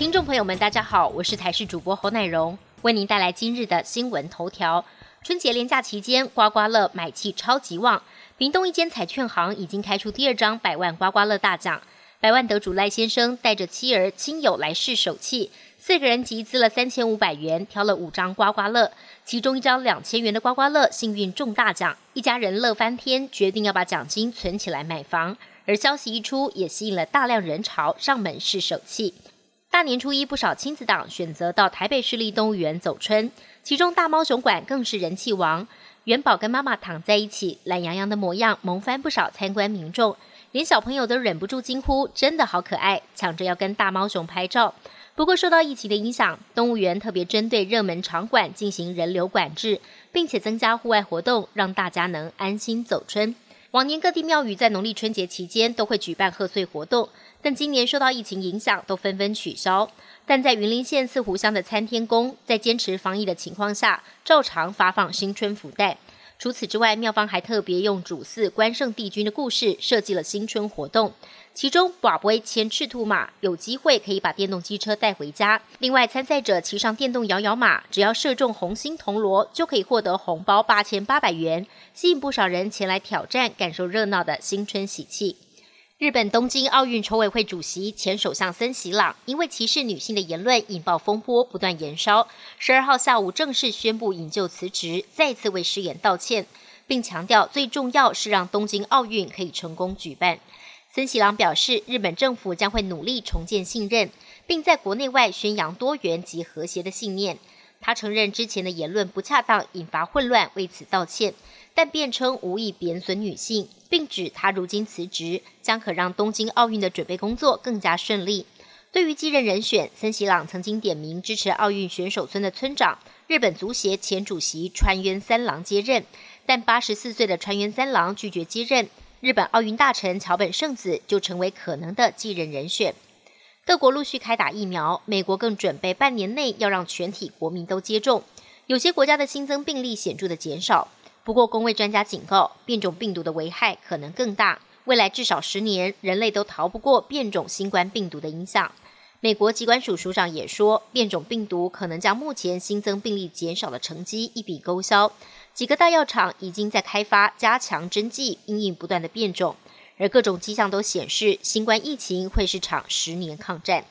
听众朋友们，大家好，我是台视主播侯乃荣，为您带来今日的新闻头条。春节连假期间，刮刮乐买气超级旺，屏东一间彩券行已经开出第二张百万刮刮乐大奖，百万得主赖先生带着妻儿亲友来试手气，四个人集资了三千五百元，挑了五张刮刮乐，其中一张两千元的刮刮乐幸运中大奖，一家人乐翻天，决定要把奖金存起来买房。而消息一出，也吸引了大量人潮上门试手气。大年初一，不少亲子党选择到台北市立动物园走春，其中大猫熊馆更是人气王。元宝跟妈妈躺在一起，懒洋洋的模样，萌翻不少参观民众，连小朋友都忍不住惊呼：“真的好可爱！”抢着要跟大猫熊拍照。不过，受到疫情的影响，动物园特别针对热门场馆进行人流管制，并且增加户外活动，让大家能安心走春。往年各地庙宇在农历春节期间都会举办贺岁活动，但今年受到疫情影响，都纷纷取消。但在云林县四湖乡的参天宫，在坚持防疫的情况下，照常发放新春福袋。除此之外，庙方还特别用主祀关圣帝君的故事设计了新春活动，其中寡不为牵赤兔马，有机会可以把电动机车带回家。另外，参赛者骑上电动摇摇马，只要射中红心铜锣，就可以获得红包八千八百元，吸引不少人前来挑战，感受热闹的新春喜气。日本东京奥运筹委会主席前首相森喜朗因为歧视女性的言论引爆风波，不断延烧。十二号下午正式宣布引咎辞职，再次为失言道歉，并强调最重要是让东京奥运可以成功举办。森喜朗表示，日本政府将会努力重建信任，并在国内外宣扬多元及和谐的信念。他承认之前的言论不恰当，引发混乱，为此道歉，但辩称无意贬损女性，并指他如今辞职将可让东京奥运的准备工作更加顺利。对于继任人选，森喜朗曾经点名支持奥运选手村的村长日本足协前主席川渊三郎接任，但八十四岁的川渊三郎拒绝接任，日本奥运大臣桥本圣子就成为可能的继任人选。各国陆续开打疫苗，美国更准备半年内要让全体国民都接种。有些国家的新增病例显著的减少，不过工位专家警告，变种病毒的危害可能更大。未来至少十年，人类都逃不过变种新冠病毒的影响。美国疾管署署长也说，变种病毒可能将目前新增病例减少的成绩一笔勾销。几个大药厂已经在开发加强针剂，因应不断的变种。而各种迹象都显示，新冠疫情会是场十年抗战。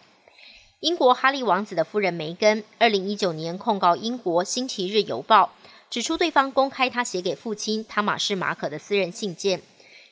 英国哈利王子的夫人梅根，二零一九年控告英国《星期日邮报》，指出对方公开他写给父亲汤马士·马可的私人信件。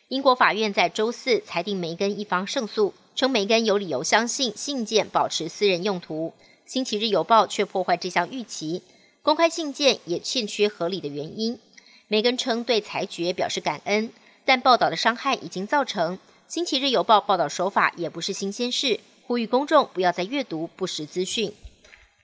英国法院在周四裁定梅根一方胜诉，称梅根有理由相信信件保持私人用途，《星期日邮报》却破坏这项预期，公开信件也欠缺合理的原因。梅根称对裁决表示感恩。但报道的伤害已经造成，《星期日邮报》报道手法也不是新鲜事，呼吁公众不要再阅读不实资讯。